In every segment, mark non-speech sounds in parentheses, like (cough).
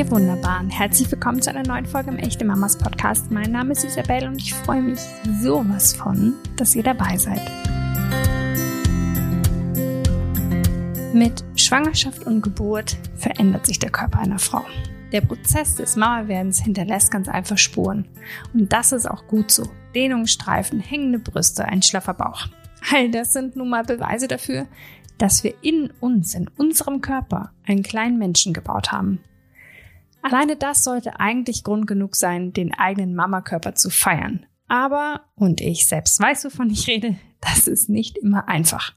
Ihr Wunderbaren, herzlich willkommen zu einer neuen Folge im Echte Mamas Podcast. Mein Name ist Isabel und ich freue mich sowas von, dass ihr dabei seid. Mit Schwangerschaft und Geburt verändert sich der Körper einer Frau. Der Prozess des Mama-Werdens hinterlässt ganz einfach Spuren. Und das ist auch gut so. Dehnungsstreifen, hängende Brüste, ein schlaffer Bauch. All das sind nun mal Beweise dafür, dass wir in uns, in unserem Körper, einen kleinen Menschen gebaut haben. Alleine das sollte eigentlich Grund genug sein, den eigenen Mamakörper zu feiern. Aber, und ich selbst weiß, wovon ich rede, (laughs) das ist nicht immer einfach.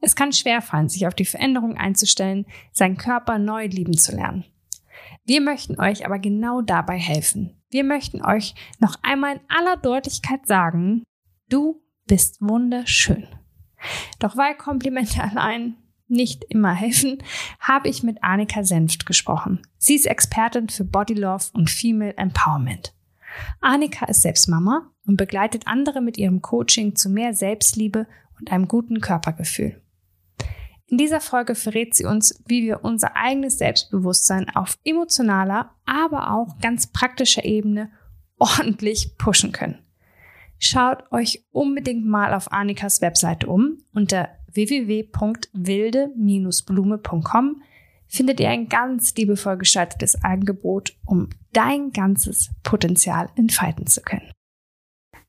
Es kann schwerfallen, sich auf die Veränderung einzustellen, seinen Körper neu lieben zu lernen. Wir möchten euch aber genau dabei helfen. Wir möchten euch noch einmal in aller Deutlichkeit sagen, du bist wunderschön. Doch weil Komplimente (laughs) allein nicht immer helfen, habe ich mit Annika Senft gesprochen. Sie ist Expertin für Body Love und Female Empowerment. Annika ist selbst Mama und begleitet andere mit ihrem Coaching zu mehr Selbstliebe und einem guten Körpergefühl. In dieser Folge verrät sie uns, wie wir unser eigenes Selbstbewusstsein auf emotionaler, aber auch ganz praktischer Ebene ordentlich pushen können. Schaut euch unbedingt mal auf Annikas Webseite um. Unter www.wilde-blume.com findet ihr ein ganz liebevoll gestaltetes Angebot, um dein ganzes Potenzial entfalten zu können.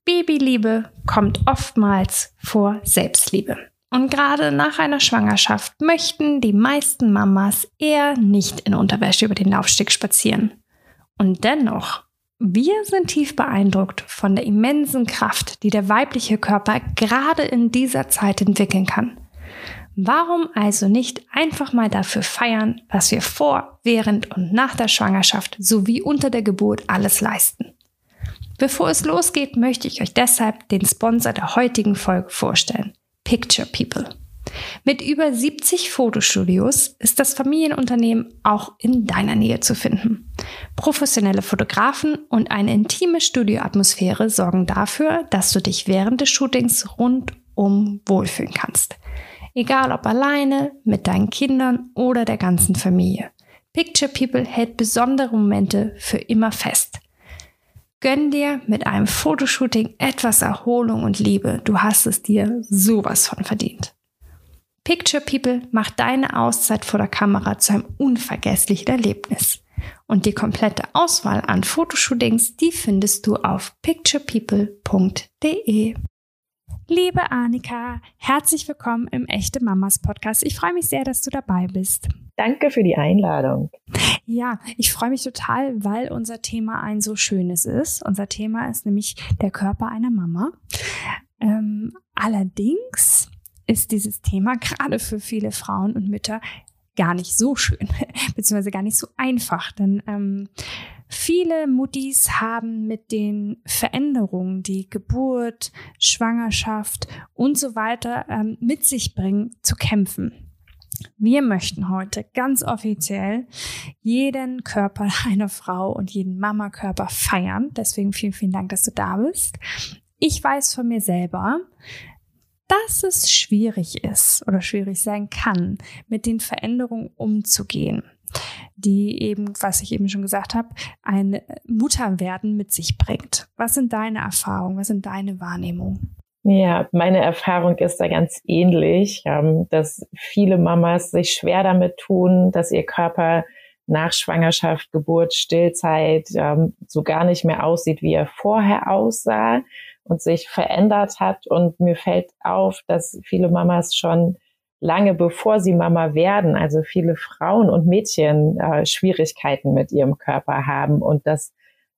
Babyliebe kommt oftmals vor Selbstliebe. Und gerade nach einer Schwangerschaft möchten die meisten Mamas eher nicht in Unterwäsche über den Laufsteg spazieren. Und dennoch, wir sind tief beeindruckt von der immensen Kraft, die der weibliche Körper gerade in dieser Zeit entwickeln kann. Warum also nicht einfach mal dafür feiern, was wir vor, während und nach der Schwangerschaft sowie unter der Geburt alles leisten? Bevor es losgeht, möchte ich euch deshalb den Sponsor der heutigen Folge vorstellen. Picture People. Mit über 70 Fotostudios ist das Familienunternehmen auch in deiner Nähe zu finden. Professionelle Fotografen und eine intime Studioatmosphäre sorgen dafür, dass du dich während des Shootings rundum wohlfühlen kannst. Egal ob alleine, mit deinen Kindern oder der ganzen Familie. Picture People hält besondere Momente für immer fest. Gönn dir mit einem Fotoshooting etwas Erholung und Liebe. Du hast es dir sowas von verdient. Picture People macht deine Auszeit vor der Kamera zu einem unvergesslichen Erlebnis. Und die komplette Auswahl an Fotoshootings, die findest du auf picturepeople.de. Liebe Annika, herzlich willkommen im Echte Mamas Podcast. Ich freue mich sehr, dass du dabei bist. Danke für die Einladung. Ja, ich freue mich total, weil unser Thema ein so schönes ist. Unser Thema ist nämlich der Körper einer Mama. Ähm, allerdings ist dieses Thema gerade für viele Frauen und Mütter gar nicht so schön, (laughs) beziehungsweise gar nicht so einfach. Denn ähm, viele Muttis haben mit den Veränderungen, die Geburt, Schwangerschaft und so weiter ähm, mit sich bringen, zu kämpfen. Wir möchten heute ganz offiziell jeden Körper (laughs) einer Frau und jeden Mama-Körper feiern. Deswegen vielen, vielen Dank, dass du da bist. Ich weiß von mir selber, dass es schwierig ist oder schwierig sein kann, mit den Veränderungen umzugehen, die eben, was ich eben schon gesagt habe, ein Mutterwerden mit sich bringt. Was sind deine Erfahrungen? Was sind deine Wahrnehmungen? Ja, meine Erfahrung ist da ganz ähnlich, ähm, dass viele Mamas sich schwer damit tun, dass ihr Körper nach Schwangerschaft, Geburt, Stillzeit ähm, so gar nicht mehr aussieht, wie er vorher aussah und sich verändert hat. Und mir fällt auf, dass viele Mamas schon lange bevor sie Mama werden, also viele Frauen und Mädchen äh, Schwierigkeiten mit ihrem Körper haben und das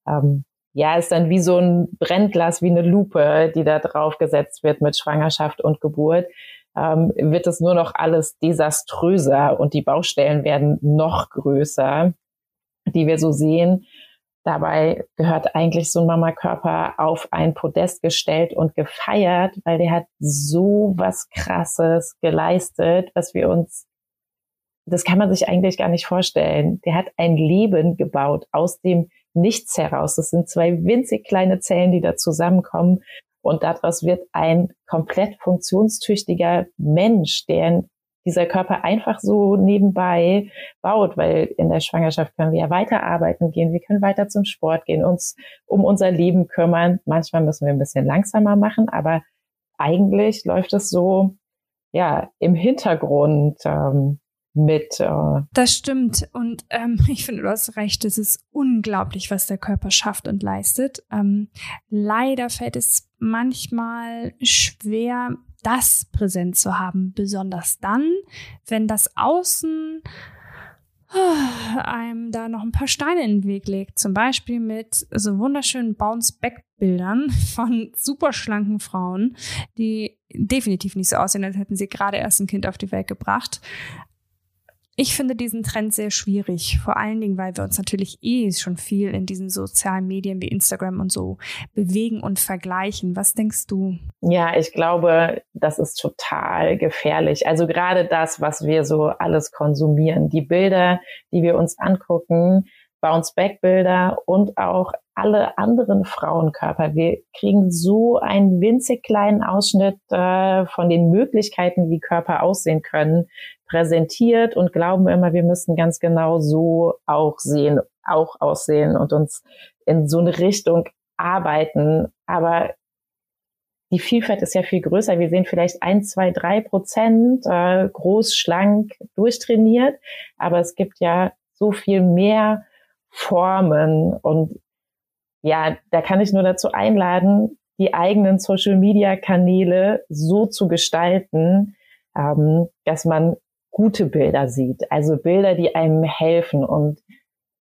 ähm, ja, ist dann wie so ein Brennglas, wie eine Lupe, die da drauf gesetzt wird mit Schwangerschaft und Geburt, ähm, wird es nur noch alles desaströser und die Baustellen werden noch größer, die wir so sehen. Dabei gehört eigentlich so ein Mama-Körper auf ein Podest gestellt und gefeiert, weil der hat so was Krasses geleistet, was wir uns, das kann man sich eigentlich gar nicht vorstellen. Der hat ein Leben gebaut aus dem nichts heraus. Das sind zwei winzig kleine Zellen, die da zusammenkommen. Und daraus wird ein komplett funktionstüchtiger Mensch, der ein dieser Körper einfach so nebenbei baut, weil in der Schwangerschaft können wir ja weiter arbeiten gehen, wir können weiter zum Sport gehen, uns um unser Leben kümmern. Manchmal müssen wir ein bisschen langsamer machen, aber eigentlich läuft es so, ja, im Hintergrund ähm, mit. Äh das stimmt. Und ähm, (laughs) ich finde, du hast recht. Es ist unglaublich, was der Körper schafft und leistet. Ähm, leider fällt es manchmal schwer, das präsent zu haben, besonders dann, wenn das Außen äh, einem da noch ein paar Steine in den Weg legt. Zum Beispiel mit so wunderschönen Bounce-Back-Bildern (laughs) von super schlanken Frauen, die definitiv nicht so aussehen, als hätten sie gerade erst ein Kind auf die Welt gebracht. Ich finde diesen Trend sehr schwierig, vor allen Dingen, weil wir uns natürlich eh schon viel in diesen sozialen Medien wie Instagram und so bewegen und vergleichen. Was denkst du? Ja, ich glaube, das ist total gefährlich. Also gerade das, was wir so alles konsumieren, die Bilder, die wir uns angucken, Bounce-Back-Bilder und auch alle anderen Frauenkörper. Wir kriegen so einen winzig kleinen Ausschnitt äh, von den Möglichkeiten, wie Körper aussehen können, präsentiert und glauben immer, wir müssen ganz genau so auch sehen, auch aussehen und uns in so eine Richtung arbeiten. Aber die Vielfalt ist ja viel größer. Wir sehen vielleicht ein, zwei, drei Prozent äh, groß, schlank, durchtrainiert. Aber es gibt ja so viel mehr Formen und ja, da kann ich nur dazu einladen, die eigenen Social-Media-Kanäle so zu gestalten, ähm, dass man gute Bilder sieht, also Bilder, die einem helfen und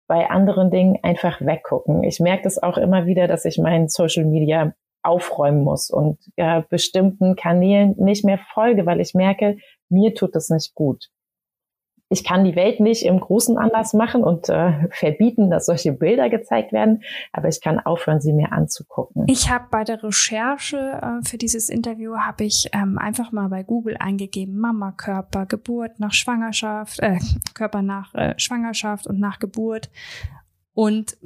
bei anderen Dingen einfach weggucken. Ich merke das auch immer wieder, dass ich meinen Social Media aufräumen muss und äh, bestimmten Kanälen nicht mehr folge, weil ich merke, mir tut das nicht gut ich kann die Welt nicht im Großen anders machen und äh, verbieten, dass solche Bilder gezeigt werden, aber ich kann aufhören, sie mir anzugucken. Ich habe bei der Recherche äh, für dieses Interview habe ich ähm, einfach mal bei Google eingegeben Mama Körper Geburt nach Schwangerschaft äh, Körper nach äh, Schwangerschaft und nach Geburt und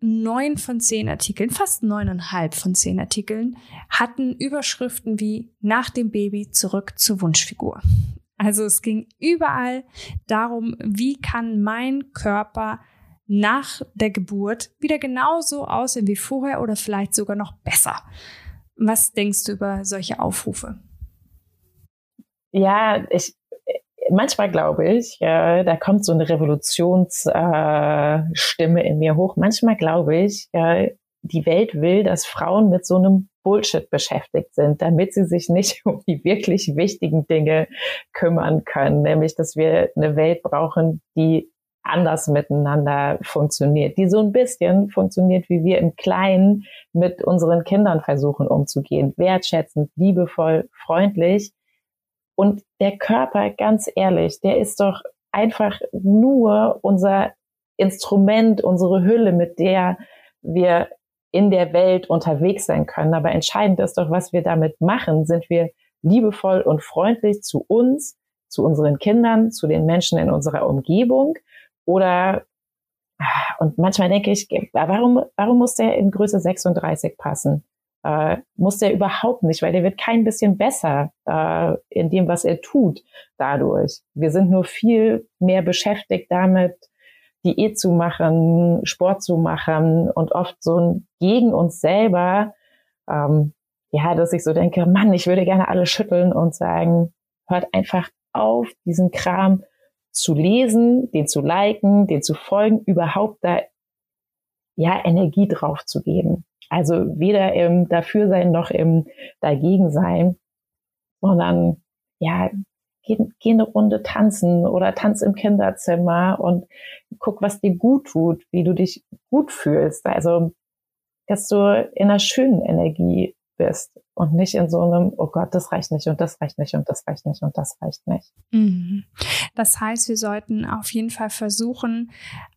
neun von zehn Artikeln, fast neuneinhalb von zehn Artikeln hatten Überschriften wie nach dem Baby zurück zur Wunschfigur. Also es ging überall darum, wie kann mein Körper nach der Geburt wieder genauso aussehen wie vorher oder vielleicht sogar noch besser. Was denkst du über solche Aufrufe? Ja, ich manchmal glaube ich, ja, da kommt so eine Revolutionsstimme äh, in mir hoch. Manchmal glaube ich, ja, die Welt will, dass Frauen mit so einem Bullshit beschäftigt sind, damit sie sich nicht (laughs) um die wirklich wichtigen Dinge kümmern können, nämlich dass wir eine Welt brauchen, die anders miteinander funktioniert, die so ein bisschen funktioniert, wie wir im Kleinen mit unseren Kindern versuchen umzugehen, wertschätzend, liebevoll, freundlich. Und der Körper, ganz ehrlich, der ist doch einfach nur unser Instrument, unsere Hülle, mit der wir in der Welt unterwegs sein können. Aber entscheidend ist doch, was wir damit machen. Sind wir liebevoll und freundlich zu uns, zu unseren Kindern, zu den Menschen in unserer Umgebung? Oder, und manchmal denke ich, warum, warum muss der in Größe 36 passen? Äh, muss der überhaupt nicht, weil der wird kein bisschen besser äh, in dem, was er tut dadurch. Wir sind nur viel mehr beschäftigt damit, Diät zu machen, Sport zu machen und oft so ein gegen uns selber, ähm, ja, dass ich so denke, Mann, ich würde gerne alle schütteln und sagen, hört einfach auf, diesen Kram zu lesen, den zu liken, den zu folgen, überhaupt da ja Energie drauf zu geben. Also weder im Dafürsein noch im Dagegensein, sondern ja, geh, geh eine Runde tanzen oder tanz im Kinderzimmer und guck, was dir gut tut, wie du dich gut fühlst. Also, dass du in einer schönen Energie bist und nicht in so einem, oh Gott, das reicht nicht und das reicht nicht und das reicht nicht und das reicht nicht. Mhm. Das heißt, wir sollten auf jeden Fall versuchen,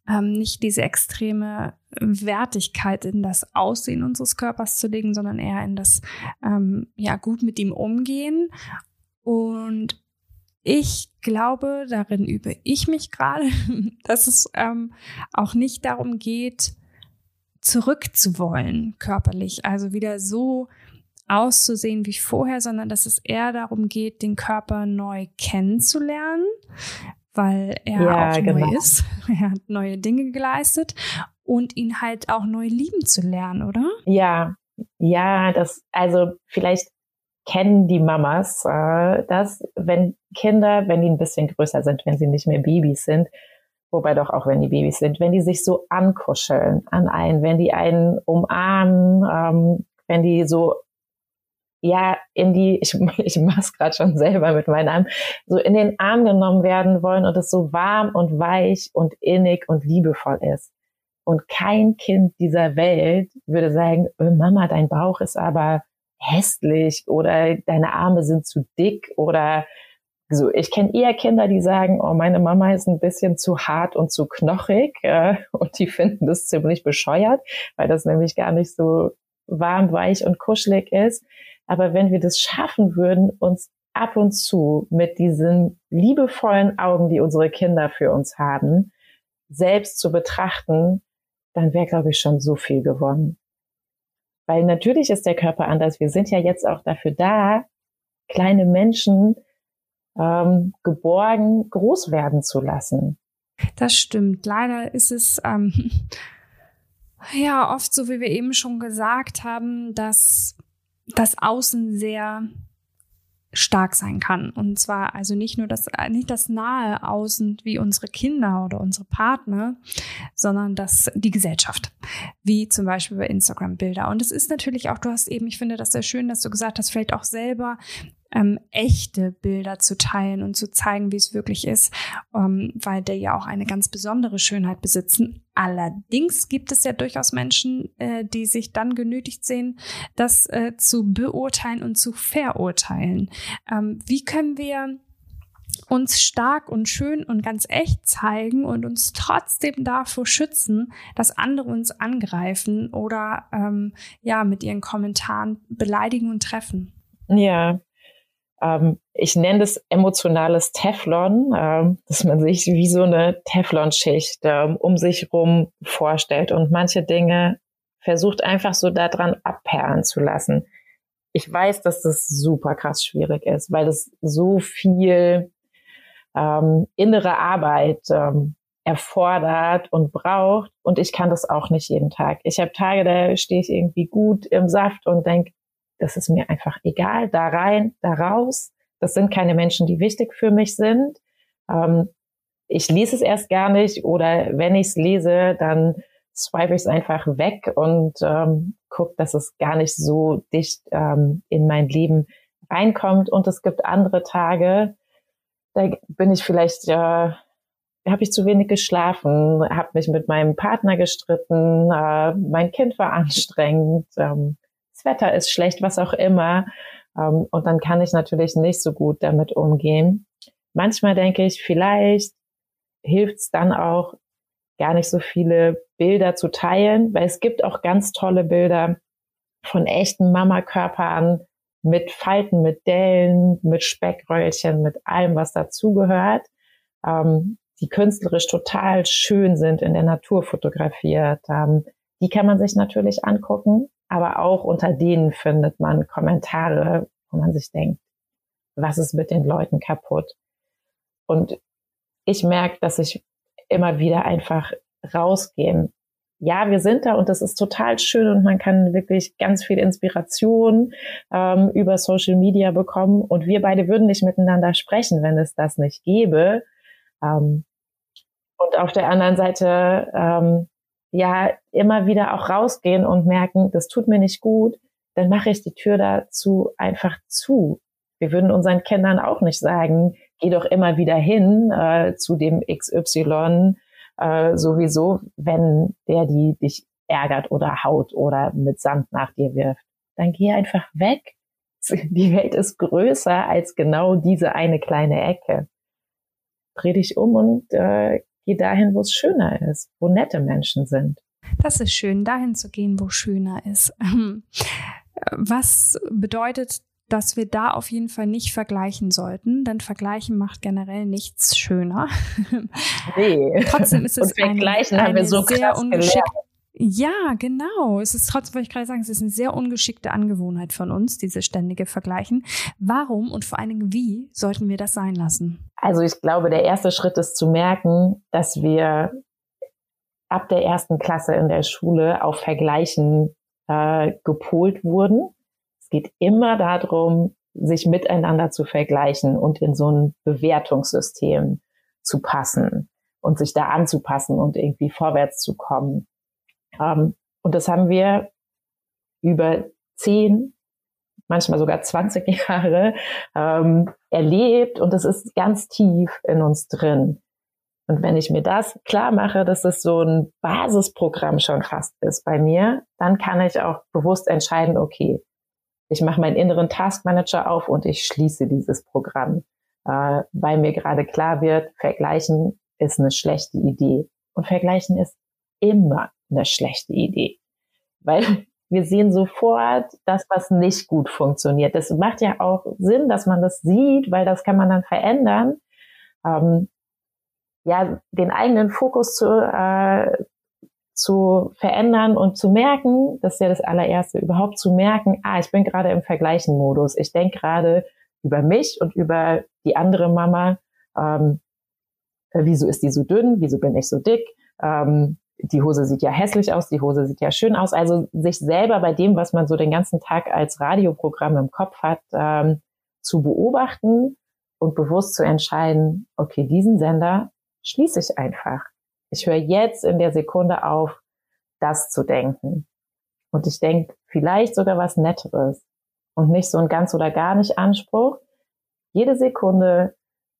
ähm, nicht diese extreme Wertigkeit in das Aussehen unseres Körpers zu legen, sondern eher in das, ähm, ja, gut mit ihm umgehen und ich glaube, darin übe ich mich gerade, (laughs) dass es ähm, auch nicht darum geht, zurückzuwollen körperlich, also wieder so auszusehen wie vorher, sondern dass es eher darum geht, den Körper neu kennenzulernen, weil er ja, auch genau. neu ist. (laughs) Er hat neue Dinge geleistet und ihn halt auch neu lieben zu lernen, oder? Ja, ja, das, also vielleicht kennen die Mamas äh, das, wenn Kinder, wenn die ein bisschen größer sind, wenn sie nicht mehr Babys sind, wobei doch auch wenn die Babys sind, wenn die sich so ankuscheln an einen, wenn die einen umarmen, ähm, wenn die so ja in die, (laughs) ich, ich mach's gerade schon selber mit meinen Armen, so in den Arm genommen werden wollen und es so warm und weich und innig und liebevoll ist. Und kein Kind dieser Welt würde sagen, oh Mama, dein Bauch ist aber hässlich oder deine Arme sind zu dick oder so. Ich kenne eher Kinder, die sagen, oh, meine Mama ist ein bisschen zu hart und zu knochig äh, (laughs) und die finden das ziemlich bescheuert, weil das nämlich gar nicht so warm, weich und kuschelig ist. Aber wenn wir das schaffen würden, uns ab und zu mit diesen liebevollen Augen, die unsere Kinder für uns haben, selbst zu betrachten, dann wäre, glaube ich, schon so viel gewonnen. Weil natürlich ist der Körper anders. Wir sind ja jetzt auch dafür da, kleine Menschen ähm, geborgen groß werden zu lassen. Das stimmt. Leider ist es ähm, (laughs) ja oft so, wie wir eben schon gesagt haben, dass das Außen sehr stark sein kann. Und zwar also nicht nur das, nicht das nahe Außen wie unsere Kinder oder unsere Partner, sondern das, die Gesellschaft. Wie zum Beispiel bei Instagram-Bilder. Und es ist natürlich auch, du hast eben, ich finde das sehr schön, dass du gesagt hast, vielleicht auch selber ähm, echte Bilder zu teilen und zu zeigen, wie es wirklich ist, ähm, weil der ja auch eine ganz besondere Schönheit besitzen. Allerdings gibt es ja durchaus Menschen, äh, die sich dann genötigt sehen, das äh, zu beurteilen und zu verurteilen. Ähm, wie können wir uns stark und schön und ganz echt zeigen und uns trotzdem davor schützen, dass andere uns angreifen oder ähm, ja mit ihren Kommentaren beleidigen und treffen. Ja, ähm, ich nenne das emotionales Teflon, ähm, dass man sich wie so eine Teflonschicht ähm, um sich rum vorstellt und manche Dinge versucht einfach so daran abperlen zu lassen. Ich weiß, dass das super krass schwierig ist, weil es so viel ähm, innere Arbeit ähm, erfordert und braucht. Und ich kann das auch nicht jeden Tag. Ich habe Tage, da stehe ich irgendwie gut im Saft und denke, das ist mir einfach egal, da rein, da raus. Das sind keine Menschen, die wichtig für mich sind. Ähm, ich lese es erst gar nicht oder wenn ich es lese, dann swipe ich es einfach weg und ähm, gucke, dass es gar nicht so dicht ähm, in mein Leben reinkommt. Und es gibt andere Tage, da bin ich vielleicht, äh, habe ich zu wenig geschlafen, habe mich mit meinem Partner gestritten, äh, mein Kind war (laughs) anstrengend, ähm, Wetter ist schlecht, was auch immer. Ähm, und dann kann ich natürlich nicht so gut damit umgehen. Manchmal denke ich, vielleicht hilft es dann auch, gar nicht so viele Bilder zu teilen, weil es gibt auch ganz tolle Bilder von echten Mamakörpern mit Falten, mit Dellen, mit Speckröllchen, mit allem, was dazugehört, ähm, die künstlerisch total schön sind, in der Natur fotografiert. Ähm, die kann man sich natürlich angucken aber auch unter denen findet man Kommentare, wo man sich denkt, was ist mit den Leuten kaputt? Und ich merke, dass ich immer wieder einfach rausgehen. Ja, wir sind da und das ist total schön und man kann wirklich ganz viel Inspiration ähm, über Social Media bekommen und wir beide würden nicht miteinander sprechen, wenn es das nicht gäbe. Ähm, und auf der anderen Seite ähm, ja immer wieder auch rausgehen und merken, das tut mir nicht gut, dann mache ich die Tür dazu einfach zu. Wir würden unseren Kindern auch nicht sagen, geh doch immer wieder hin äh, zu dem XY äh, sowieso, wenn der die dich ärgert oder haut oder mit Sand nach dir wirft. Dann geh einfach weg. (laughs) Die Welt ist größer als genau diese eine kleine Ecke. Dreh dich um und äh, Geh dahin, wo es schöner ist, wo nette Menschen sind. Das ist schön, dahin zu gehen, wo schöner ist. (laughs) Was bedeutet, dass wir da auf jeden Fall nicht vergleichen sollten, denn Vergleichen macht generell nichts schöner. (laughs) Nee. Trotzdem ist es Und Vergleichen eine, eine haben wir so sehr ungeschickt. Ja, genau. Es ist trotzdem, wollte ich gerade sagen, es ist eine sehr ungeschickte Angewohnheit von uns, diese ständige Vergleichen. Warum und vor allen Dingen wie sollten wir das sein lassen? Also ich glaube, der erste Schritt ist zu merken, dass wir ab der ersten Klasse in der Schule auf Vergleichen äh, gepolt wurden. Es geht immer darum, sich miteinander zu vergleichen und in so ein Bewertungssystem zu passen und sich da anzupassen und irgendwie vorwärts zu kommen. Ähm, und das haben wir über zehn, manchmal sogar 20 (laughs) Jahre ähm, erlebt und das ist ganz tief in uns drin. Und wenn ich mir das klar mache, dass es so ein Basisprogramm schon fast ist bei mir, dann kann ich auch bewusst entscheiden, okay, ich mache meinen inneren Taskmanager auf und ich schließe dieses Programm, äh, weil mir gerade klar wird, vergleichen ist eine schlechte Idee. Und vergleichen ist immer eine schlechte Idee. Weil wir sehen sofort das, was nicht gut funktioniert. Das macht ja auch Sinn, dass man das sieht, weil das kann man dann verändern. Ähm, ja, den eigenen Fokus zu, äh, zu verändern und zu merken, das ist ja das allererste, überhaupt zu merken, ah, ich bin gerade im Vergleichen-Modus. Ich denke gerade über mich und über die andere Mama. Ähm, wieso ist die so dünn? Wieso bin ich so dick? Ähm, die Hose sieht ja hässlich aus, die Hose sieht ja schön aus. Also sich selber bei dem, was man so den ganzen Tag als Radioprogramm im Kopf hat, ähm, zu beobachten und bewusst zu entscheiden, okay, diesen Sender schließe ich einfach. Ich höre jetzt in der Sekunde auf, das zu denken. Und ich denke vielleicht sogar was Netteres und nicht so ein ganz oder gar nicht Anspruch. Jede Sekunde,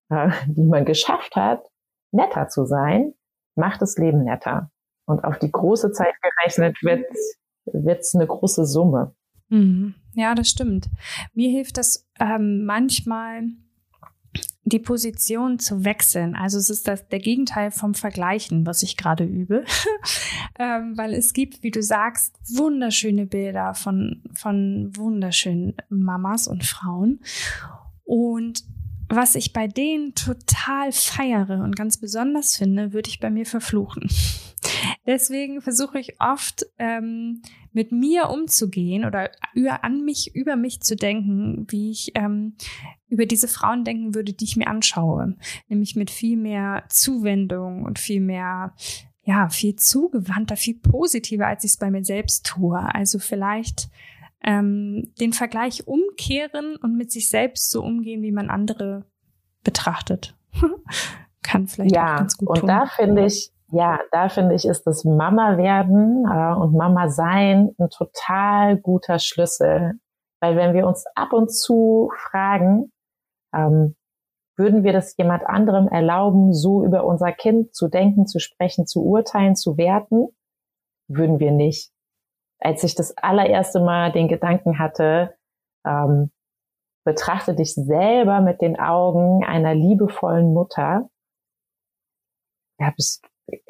äh, die man geschafft hat, netter zu sein, macht das Leben netter. Und auf die große Zeit gerechnet wird wird's eine große Summe. Mhm. Ja, das stimmt. Mir hilft das ähm, manchmal, die Position zu wechseln. Also es ist das, der Gegenteil vom Vergleichen, was ich gerade übe. (laughs) ähm, weil es gibt, wie du sagst, wunderschöne Bilder von, von wunderschönen Mamas und Frauen. Und was ich bei denen total feiere und ganz besonders finde, würde ich bei mir verfluchen. Deswegen versuche ich oft ähm, mit mir umzugehen oder über, an mich, über mich zu denken, wie ich ähm, über diese Frauen denken würde, die ich mir anschaue. Nämlich mit viel mehr Zuwendung und viel mehr, ja, viel zugewandter, viel positiver, als ich es bei mir selbst tue. Also vielleicht ähm, den Vergleich umkehren und mit sich selbst so umgehen, wie man andere betrachtet. (laughs) Kann vielleicht ja, auch ganz gut und tun. da finde ich, ja, da finde ich, ist das Mama werden äh, und Mama sein ein total guter Schlüssel. Weil wenn wir uns ab und zu fragen, ähm, würden wir das jemand anderem erlauben, so über unser Kind zu denken, zu sprechen, zu urteilen, zu werten? Würden wir nicht als ich das allererste Mal den Gedanken hatte, ähm, betrachte dich selber mit den Augen einer liebevollen Mutter, habe ich,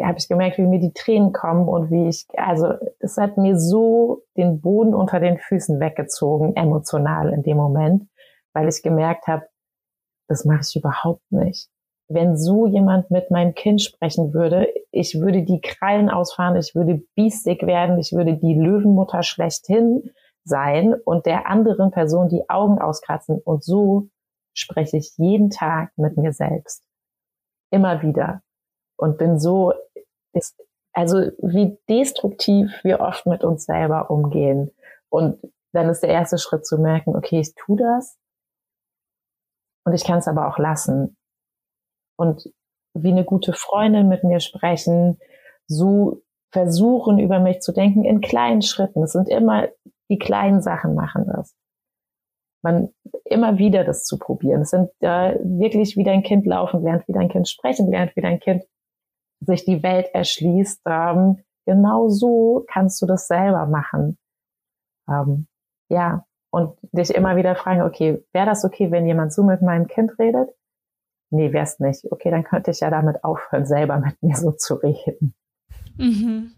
hab ich gemerkt, wie mir die Tränen kommen und wie ich, also es hat mir so den Boden unter den Füßen weggezogen, emotional in dem Moment, weil ich gemerkt habe, das mache ich überhaupt nicht wenn so jemand mit meinem Kind sprechen würde, ich würde die Krallen ausfahren, ich würde biestig werden, ich würde die Löwenmutter schlechthin sein und der anderen Person die Augen auskratzen. Und so spreche ich jeden Tag mit mir selbst. Immer wieder. Und bin so, ist, also wie destruktiv wir oft mit uns selber umgehen. Und dann ist der erste Schritt zu merken, okay, ich tu das. Und ich kann es aber auch lassen und wie eine gute Freundin mit mir sprechen, so versuchen über mich zu denken in kleinen Schritten. Es sind immer die kleinen Sachen machen das. Man immer wieder das zu probieren. Es sind äh, wirklich wie dein Kind laufen lernt, wie dein Kind sprechen lernt, wie dein Kind sich die Welt erschließt. Ähm, genau so kannst du das selber machen. Ähm, ja, und dich immer wieder fragen, okay, wäre das okay, wenn jemand so mit meinem Kind redet? nee, wär's nicht. Okay, dann könnte ich ja damit aufhören, selber mit mir so zu reden. Mhm.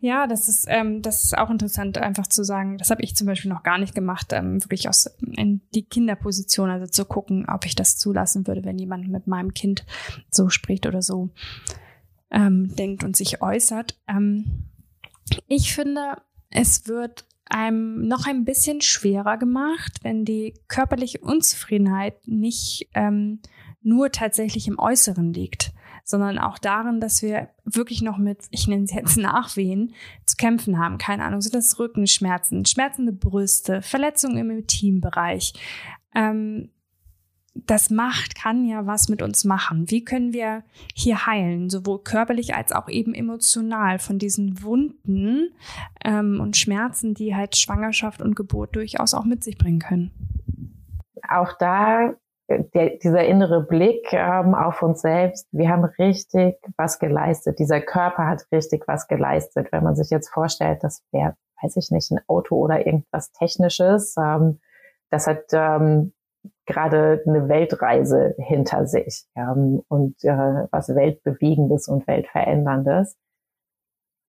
Ja, das ist, ähm, das ist auch interessant, einfach zu sagen, das habe ich zum Beispiel noch gar nicht gemacht, ähm, wirklich aus in die Kinderposition, also zu gucken, ob ich das zulassen würde, wenn jemand mit meinem Kind so spricht oder so ähm, denkt und sich äußert. Ähm, Ich finde, es wird einem noch ein bisschen schwerer gemacht, wenn die körperliche Unzufriedenheit nicht ähm, nur tatsächlich im Äußeren liegt, sondern auch darin, dass wir wirklich noch mit, ich nenne es jetzt Nachwehen, zu kämpfen haben. Keine Ahnung, so das Rückenschmerzen, schmerzende Brüste, Verletzungen im Intimbereich. Ähm, das macht, kann ja was mit uns machen. Wie können wir hier heilen, sowohl körperlich als auch eben emotional von diesen Wunden ähm, und Schmerzen, die halt Schwangerschaft und Geburt durchaus auch mit sich bringen können? Auch da der, dieser innere Blick ähm, auf uns selbst, wir haben richtig was geleistet. Dieser Körper hat richtig was geleistet. Wenn man sich jetzt vorstellt, das wäre, weiß ich nicht, ein Auto oder irgendwas Technisches, ähm, das hat ähm, gerade eine Weltreise hinter sich ähm, und äh, was Weltbewegendes und Weltveränderndes.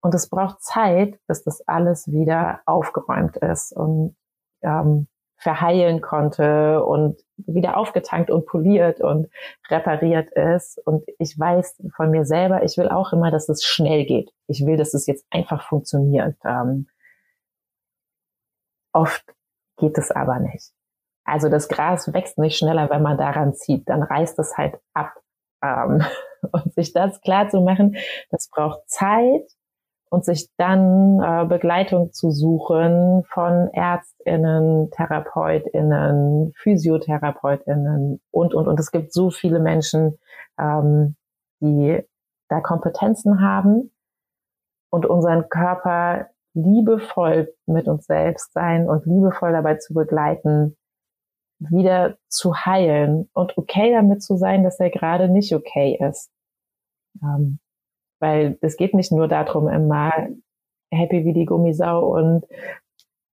Und es braucht Zeit, bis das alles wieder aufgeräumt ist und ähm, verheilen konnte und wieder aufgetankt und poliert und repariert ist. Und ich weiß von mir selber, ich will auch immer, dass es schnell geht. Ich will, dass es jetzt einfach funktioniert. Ähm, oft geht es aber nicht. Also das Gras wächst nicht schneller, wenn man daran zieht. Dann reißt es halt ab. Ähm, (laughs) und sich das klar zu machen, das braucht Zeit und sich dann äh, Begleitung zu suchen von Ärztinnen, Therapeutinnen, Physiotherapeutinnen und, und, und. Es gibt so viele Menschen, ähm, die da Kompetenzen haben und unseren Körper liebevoll mit uns selbst sein und liebevoll dabei zu begleiten, wieder zu heilen und okay damit zu sein, dass er gerade nicht okay ist. Ähm, weil es geht nicht nur darum, immer happy wie die Gummisau und